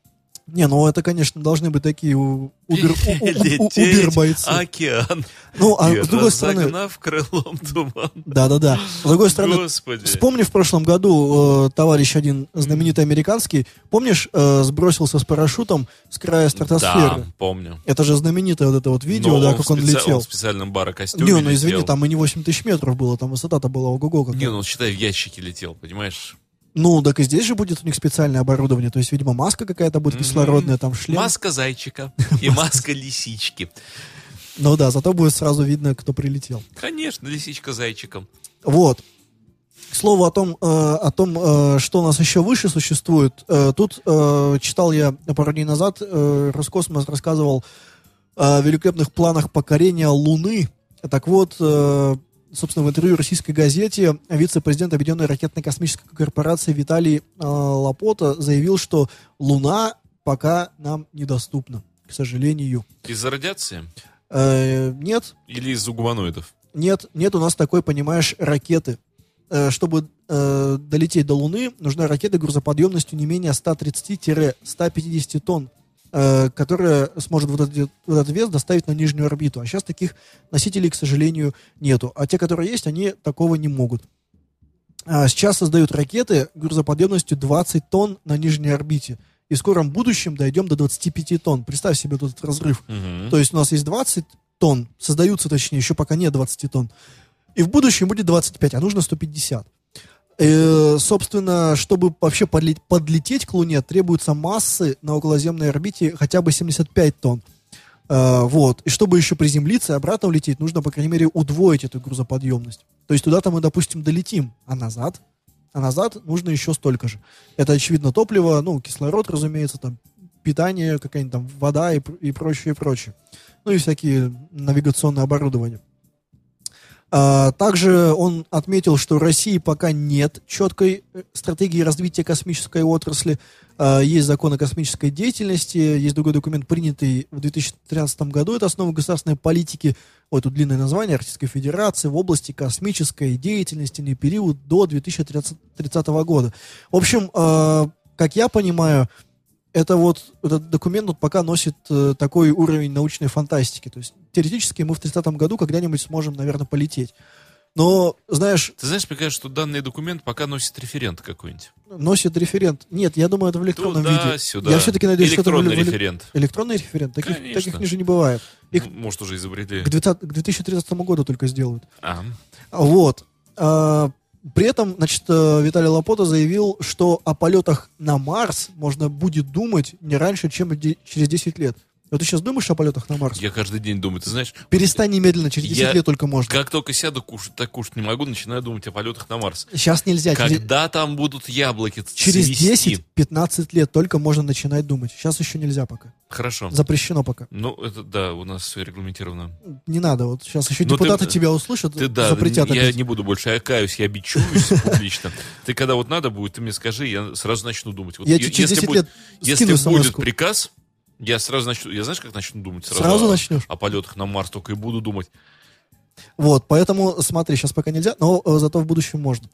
Не, ну это, конечно, должны быть такие убер-бойцы. океан, Ну, а с другой стороны... разогнав крылом туман. Да-да-да. С другой стороны, Господи. Вспомни в прошлом году э, товарищ один знаменитый американский, помнишь, э, сбросился с парашютом с края стратосферы. Да, помню. Это же знаменитое вот это вот видео, Но да, он как он специ- летел. в специальном барокостюме Не, ну извини, летел. там и не 8 тысяч метров было, там высота-то была ого-го. Не, ну, считай, в ящике летел, понимаешь? Ну, так и здесь же будет у них специальное оборудование, то есть, видимо, маска какая-то будет кислородная, там шлем. Маска зайчика и маска лисички. Ну да, зато будет сразу видно, кто прилетел. Конечно, лисичка зайчиком. Вот. К слову о том, э, о том э, что у нас еще выше существует. Э, тут э, читал я пару дней назад, э, Роскосмос рассказывал о великолепных планах покорения Луны. Так вот, э, собственно, в интервью российской газете вице-президент Объединенной ракетно-космической корпорации Виталий э, Лапота заявил, что Луна пока нам недоступна, к сожалению. Из-за радиации? Э, нет, Или из-за гуманоидов? нет, нет у нас такой, понимаешь, ракеты. Э, чтобы э, долететь до Луны, нужна ракета грузоподъемностью не менее 130-150 тонн, которая сможет вот, эти- вот этот вес доставить на нижнюю орбиту. А сейчас таких носителей, к сожалению, нету. А те, которые есть, они такого не могут. А сейчас создают ракеты грузоподъемностью 20 тонн на нижней орбите. И в скором будущем дойдем до 25 тонн. Представь себе этот разрыв. Мгм. То есть у нас есть 20 тонн, создаются точнее, еще пока нет 20 тонн. И в будущем будет 25, а нужно 150. Э, собственно, чтобы вообще подле- подлететь к Луне, требуются массы на околоземной орбите хотя бы 75 тонн. Э, вот. И чтобы еще приземлиться и обратно улететь, нужно, по крайней мере, удвоить эту грузоподъемность. То есть туда-то мы, допустим, долетим, а назад, а назад нужно еще столько же. Это, очевидно, топливо, ну, кислород, разумеется, там, питание, какая-нибудь там вода и, и прочее, и прочее. Ну и всякие навигационные оборудования. А, также он отметил, что в России пока нет четкой э, стратегии развития космической отрасли. А, есть закон о космической деятельности, есть другой документ, принятый в 2013 году. Это основа государственной политики, ой, тут длинное название, Российской Федерации в области космической деятельности на период до 2030 года. В общем, а, как я понимаю, это вот этот документ вот пока носит э, такой уровень научной фантастики. То есть теоретически мы в 30 году когда-нибудь сможем, наверное, полететь. Но, знаешь, Ты знаешь, мне кажется, что данный документ пока носит референт какой-нибудь. носит референт. Нет, я думаю, это в электронном виде. Туда-сюда. Я все-таки надеюсь, что это Электронный референт. Электронный референт? Таких, Конечно. таких ниже не бывает. Их Ну, Может, уже изобрели. к, 20 к 2030 году только сделают. А, Вот. А, При этом, значит, э, Виталий Лапота заявил, что о полетах на Марс можно будет думать не раньше, чем через 10 лет. Вот ты сейчас думаешь о полетах на Марс? я каждый день думаю, ты знаешь, Перестань немедленно, через 10 Я- лет только можно. как только сяду кушать, так кушать не могу, начинаю думать о полетах на Марс. Сейчас нельзя. Через, Когда там будут яблоки через цвести? 10-15 лет только можно начинать думать. Сейчас еще нельзя пока. Хорошо. Запрещено пока. Ну, это да, у нас все регламентировано. Не надо. Вот сейчас еще Ну, ты- депутаты тебя услышат, Ты да, запретят я опять. не буду больше, я каюсь, я бичуюсь публично. Ты когда вот надо будет, ты мне скажи, я сразу начну думать. Вот Я е- че- через 10 будет, лет если будет приказ, я сразу начну, я знаешь, как начну думать? Сразу, Сразу о, начнешь? О полетах на Марс только и буду думать. Вот, поэтому смотри, сейчас пока нельзя, но э, зато в будущем можно.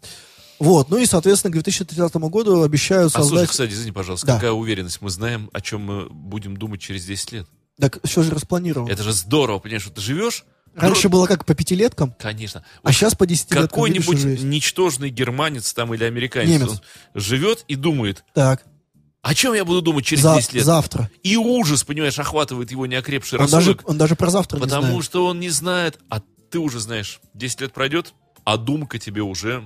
Вот, ну и, соответственно, к 2030 году обещают А слушай, создать... кстати, извини, пожалуйста, Да. какая уверенность? Мы знаем, о чем мы будем думать через 10 лет. Так все же распланировано. Это же здорово, понимаешь, что ты живешь? Раньше ну, было как по пятилеткам, Конечно. а сейчас по десятилеткам. Какой-нибудь ничтожный германец там или американец Немец. он живет и думает, Так, о чем я буду думать через за- 10 лет? завтра. И ужас, понимаешь, охватывает его неокрепший Он даже, рассудок, он даже про завтра не потому знает. что он не знает, а ты уже знаешь. 10 лет пройдет, а думка тебе уже...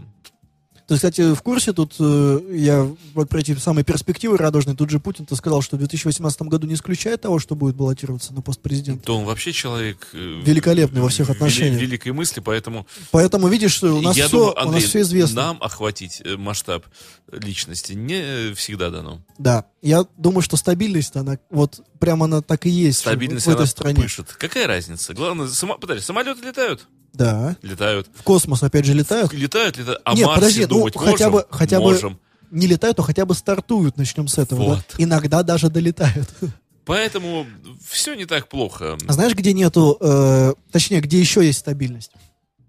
Ты, кстати, в курсе, тут э, я вот про эти самые перспективы радужные, тут же Путин-то сказал, что в 2018 году не исключает того, что будет баллотироваться на пост президента. То он вообще человек... э, Великолепный во всех вели- отношениях. Великой мысли, поэтому Поэтому, видишь, у нас, я все, думаю, у нас Андрей, все известно. нам охватить э, масштаб личности не всегда дано. Да, я думаю, что стабильность, она вот прямо она так и есть в- Стабильность в этой она стране. пышет. Какая разница? Главное, само... подожди, самолеты летают? Да. Lетают. В космос опять же летают. Летают, летают. А Нет, Марсе подожди, ну, думать хотя можем? бы- хотя бы- Можем. Не летают, то хотя бы стартуют, начнем с этого. да? Вот. Иногда даже долетают. Поэтому все не так плохо. А знаешь, где нету, э, точнее, где еще есть стабильность?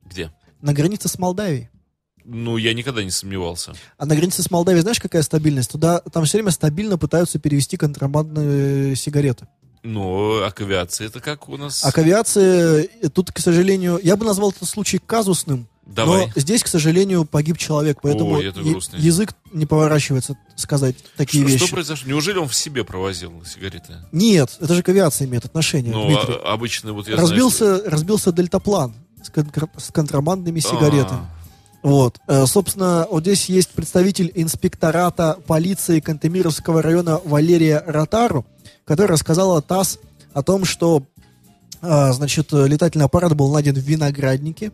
Где? На границе с Молдавией. Ну, я никогда не сомневался. А на границе с Молдавией знаешь, какая стабильность? Туда там все время стабильно пытаются перевести контрабандные сигареты. Но а к авиации это как у нас? А к авиации э, тут, к сожалению, я бы назвал этот случай казусным. Давай. Но здесь, к сожалению, погиб человек, поэтому Ой, это грустно. язык не поворачивается сказать такие что, вещи. что произошло? Неужели он в себе провозил сигареты? Нет, это же к авиации имеет отношение, Ну, Дмитрий. а- обычно вот я разбился, разбился дельтаплан с, конкр- с контрабандными знаю, сигаретами. А, Вот. Э, Собственно, вот здесь есть представитель инспектората полиции Кантемировского района Валерия Ротару, который рассказала ТАСС о том, что а, значит, э, летательный аппарат был найден в винограднике,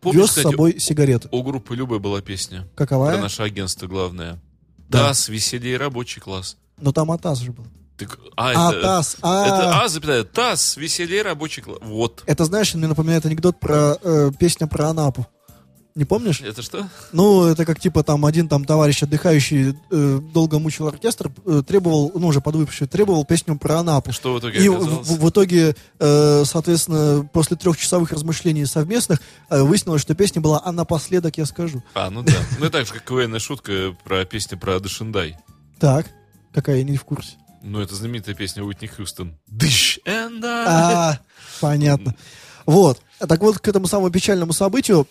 Помнишь, вез с собой сигареты. у группы Любой была песня. Каковая? Про наше агентство главное. Да. ТАСС, веселее рабочий класс. Но там АТАС же был. Так, а, А, это, ТАСС, а. это А, запятая, ТАСС, веселее рабочий класс. Вот. Это, знаешь, мне напоминает анекдот про э, песню про Анапу. Не помнишь? Это что? Ну, это как типа там один там товарищ отдыхающий э, долго мучил оркестр, э, требовал, ну уже подвыпивший, требовал песню про Анапу. Что в итоге И в, оказалось? в- в итоге, э, соответственно, после трехчасовых размышлений совместных э, выяснилось, что песня была «А напоследок я скажу». А, ну да. Ну и так же, как КВНная шутка про песню про Дашиндай. Так, какая я не в курсе. Ну, это знаменитая песня Уитни Хьюстон. And I. А, понятно. Вот. Так вот, к этому самому печальному событию,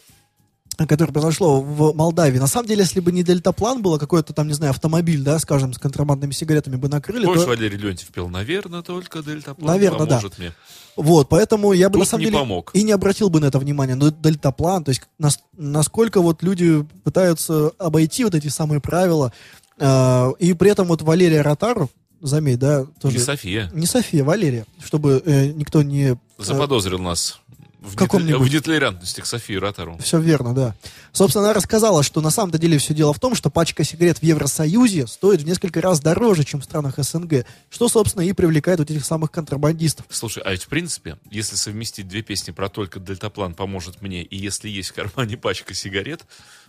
которое произошло в Молдавии. На самом деле, если бы не дельтаплан было, какой-то там, не знаю, автомобиль, да, скажем, с контрабандными сигаретами бы накрыли, Помнишь, то... Валерий Леонтьев пел, наверное, только дельтаплан Наверно, да. поможет мне. Вот, поэтому я бы Тут на самом деле помог. и не обратил бы на это внимание. Но дельтаплан, то есть нас- насколько вот люди пытаются обойти вот эти самые правила, э, и при этом вот Валерия Ротару, заметь, да, тоже... Не София. Не София, Валерия, чтобы э, никто не... Заподозрил нас в, каком-нибудь- в нетолерантности к Софии Ротару. Все верно, да. Собственно, она рассказала, что на самом-то деле все дело в том, что пачка сигарет в Евросоюзе стоит в несколько раз дороже, чем в странах СНГ, что, собственно, и привлекает вот этих самых контрабандистов. Слушай, а ведь в принципе, если совместить две песни про только дельтаплан поможет мне, и если есть в кармане пачка сигарет,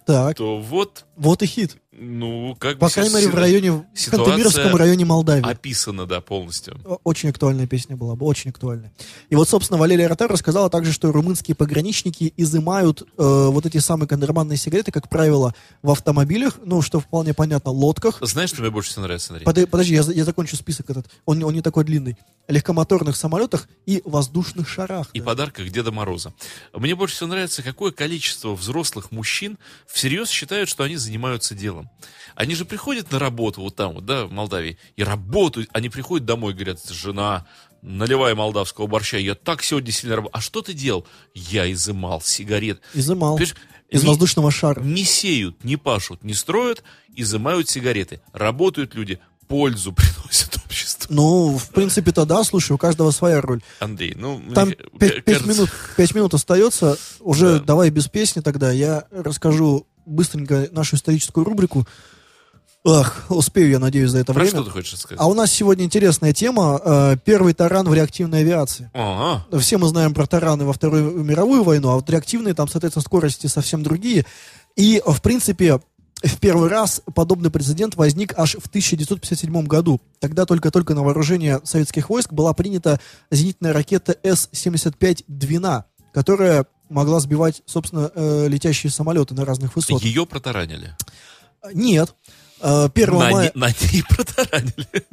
Так, то вот, вот и хит. ну, как По бы крайней си- мере, в районе, в Кантемировском районе Молдавии. описано, да, полностью. Очень актуальная песня была бы, очень актуальная. И вот, собственно, Валерия Ротар рассказала также, что румынские пограничники изымают э, вот эти самые контрабандные сигареты, как правило, в автомобилях, ну, что вполне понятно, лодках. Знаешь, что мне больше всего нравится, Андрей? Под- подожди, я, я закончу список этот. Он, не- он не такой длинный. Легкомоторных самолетах и воздушных шарах. и да. подарках Деда Мороза. Мне больше всего нравится, какое количество взрослых мужчин всерьез считают, что они занимаются делом. Они же приходят на работу вот там, вот, да, в Молдавии, и работают. Они приходят домой, говорят, жена, наливай молдавского борща, я так сегодня сильно работал. А что ты делал? Я изымал сигарет. Изымал. Понимаешь, Из не- воздушного шара. Не сеют, не пашут, не строят, изымают сигареты. Работают люди, пользу приносят. Ну, в принципе-то да, слушай, у каждого своя роль. Андрей, ну, Там пять, ка- пять кажется- минут, пять минут остается. Уже Да. давай без песни тогда. Я расскажу быстренько нашу историческую рубрику. Ах, успею, я надеюсь, за это Про время. что ты хочешь сказать? А у нас сегодня интересная тема. э, Первый таран в реактивной авиации. Ага. Все мы знаем про тараны во Вторую мировую войну, а вот реактивные там, соответственно, скорости совсем другие. И, в принципе, в первый раз подобный прецедент возник аж в 1957 году. Тогда только-только на вооружение советских войск была принята зенитная ракета С-75 «Двина», которая могла сбивать, собственно, э, летящие самолеты на разных высотах. Ее протаранили. Нет. Э, 1 на, мая... не- на ней протаранили.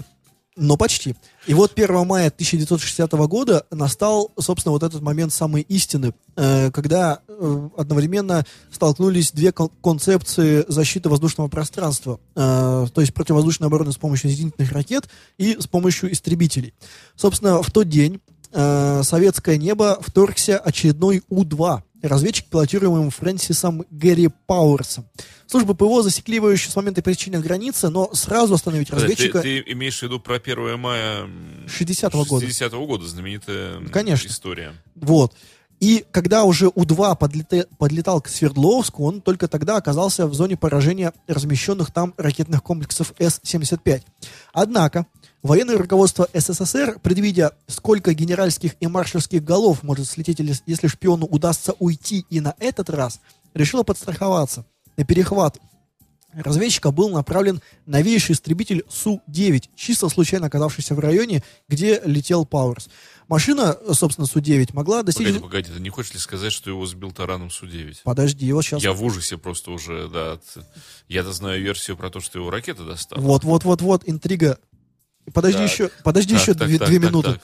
Но почти. И вот 1 мая 1960 года настал, собственно, вот этот момент самой истины, э, когда э, одновременно столкнулись две кон- концепции защиты воздушного пространства, э, то есть противовоздушной обороны с помощью зенитных ракет и с помощью истребителей. Собственно, в тот день советское небо вторгся очередной У-2. Разведчик, пилотируемым Фрэнсисом Гэри Пауэрсом. Службы ПВО засекли его еще с момента пересечения границы, но сразу остановить разведчика... Ты, ты имеешь в виду про 1 мая 60-го года. 60-го года, знаменитая Конечно. история. Вот. И когда уже У-2 подлета- подлетал к Свердловску, он только тогда оказался в зоне поражения размещенных там ракетных комплексов С-75. Однако, военное руководство СССР, предвидя, сколько генеральских и маршальских голов может слететь, если шпиону удастся уйти и на этот раз, решило подстраховаться. На перехват разведчика был направлен новейший истребитель Су-9, чисто случайно оказавшийся в районе, где летел Пауэрс. Машина, собственно, Су-9 могла достичь... Погоди, погоди, ты не хочешь ли сказать, что его сбил тараном Су-9? Подожди, его сейчас... Я в ужасе просто уже, да. от- Я-то знаю версию про то, что его ракета достала. Вот, вот, вот, вот, интрига. Подожди Так. еще, подожди Так, еще так, две, так, две так, минуты. так.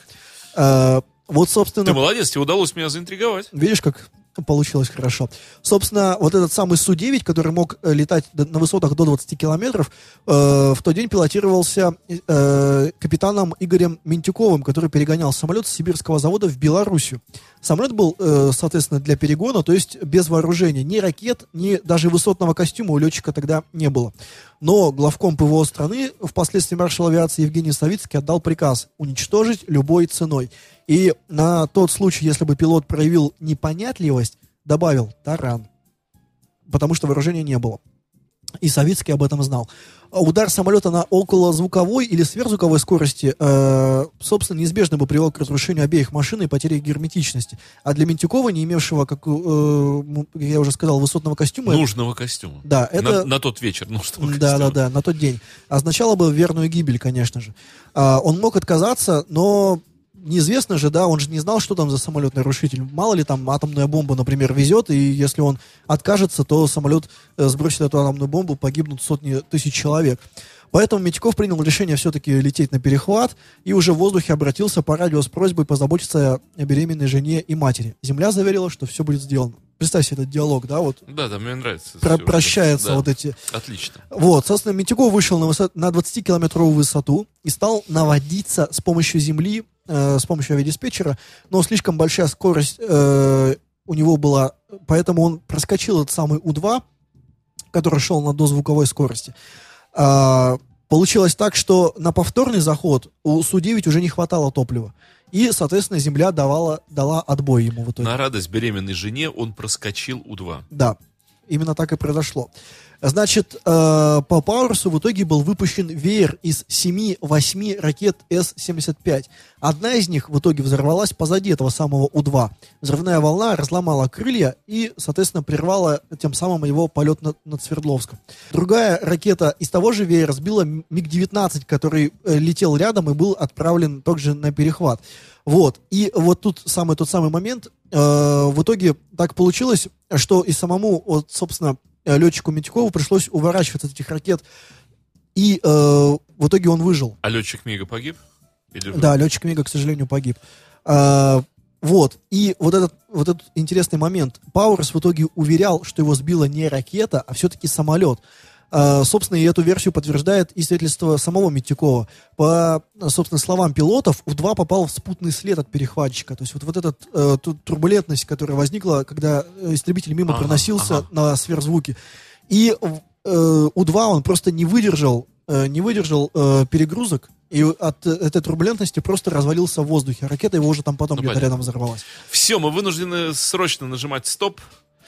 А, вот, собственно, Ты молодец, тебе удалось меня заинтриговать. видишь, как получилось хорошо. Собственно, вот этот самый Су-9, который мог э, летать на высотах до 20 километров, э, в тот день пилотировался э, капитаном Игорем Ментюковым, который перегонял самолет с сибирского завода в Белоруссию. Самолет был, э, соответственно, для перегона, то есть без вооружения. Ни ракет, ни даже высотного костюма у летчика тогда не было. Но главком ПВО страны, впоследствии маршал авиации Евгений Савицкий отдал приказ уничтожить любой ценой. И на тот случай, если бы пилот проявил непонятливость, добавил таран. Потому что вооружения не было. И Савицкий об этом знал. А Удар самолета на околозвуковой или сверхзвуковой скорости, э, собственно, неизбежно бы привел к разрушению обеих машин и потере герметичности. А для Ментюкова, не имевшего, как, э, м, я уже сказал, высотного костюма... Нужного костюма. Да, это... На, на тот вечер нужного Да, костюма. да, да, на тот день. Означало бы верную гибель, конечно же. А, он мог отказаться, но неизвестно же, да, он же не знал, что там за самолет-нарушитель. Мало ли там атомная бомба, например, везет, и если он откажется, то самолет э, сбросит эту атомную бомбу, погибнут сотни тысяч человек. Поэтому Митяков принял решение все-таки лететь на перехват и уже в воздухе обратился по радио с просьбой позаботиться о беременной жене и матери. Земля заверила, что все будет сделано. Представь себе этот диалог, да, вот Да, да, мне нравится. про- прощаются Да. вот эти Отлично. вот, собственно, Митюков вышел на, высот- на 20-километровую высоту и стал наводиться с помощью земли, э, с помощью авиадиспетчера, но слишком большая скорость э, у него была, поэтому он проскочил этот самый У-2, который шел на дозвуковой скорости. А, получилось так, что на повторный заход у Су-9 уже не хватало топлива. И, соответственно, земля давала, дала отбой ему в итоге. На радость беременной жене он проскочил У-2. Да, именно так и произошло. Значит, э, по Пауэрсу в итоге был выпущен веер из 7-8 ракет С-75. Одна из них в итоге взорвалась позади этого самого У-2. Взрывная волна разломала крылья и, соответственно, прервала тем самым его полет над, над Свердловском. Другая ракета из того же веера сбила МиГ-19, который э, летел рядом и был отправлен также на перехват. Вот. И вот тут самый тот самый момент. э, в итоге так получилось, что и самому, вот, собственно, летчику Митюкову пришлось уворачиваться от этих ракет. И э, в итоге он выжил. А летчик Мига погиб? Или Да, летчик Мига, к сожалению, погиб. А, вот. И вот этот, вот этот интересный момент. Пауэрс в итоге уверял, что его сбила не ракета, а все-таки самолет. А, собственно, и эту версию подтверждает и свидетельство самого Митюкова. По, собственно, словам пилотов, У-2 попал в спутный след от перехватчика. То есть вот, вот эта э, ту- турбулентность, которая возникла, когда истребитель мимо Ага, проносился ага. на сверхзвуке. И э, У-2 он просто не выдержал, э, не выдержал э, перегрузок, и от этой турбулентности просто развалился в воздухе. Ракета его уже там потом Ну, где-то рядом взорвалась. Все, мы вынуждены срочно нажимать стоп,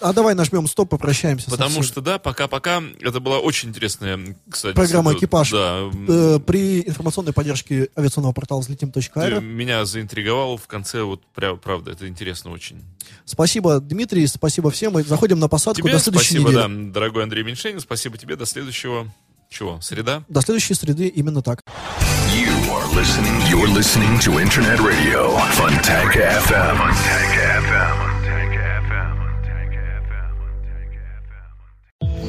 А давай нажмем стоп, попрощаемся. потому что, да, пока-пока. Это была очень интересная, кстати. Программа «Экипаж». Да. Э, при информационной поддержке авиационного портала Ты взлетим.р. меня заинтриговал в конце, вот прям, правда, это интересно очень. Спасибо, Дмитрий, спасибо всем. Мы заходим на посадку Тебе до следующей спасибо, недели. да, дорогой Андрей Меньшенин, спасибо тебе, до следующего, чего, среда? До следующей среды именно так. You are listening. You're listening to Internet Radio Funtank FM. Funtank FM.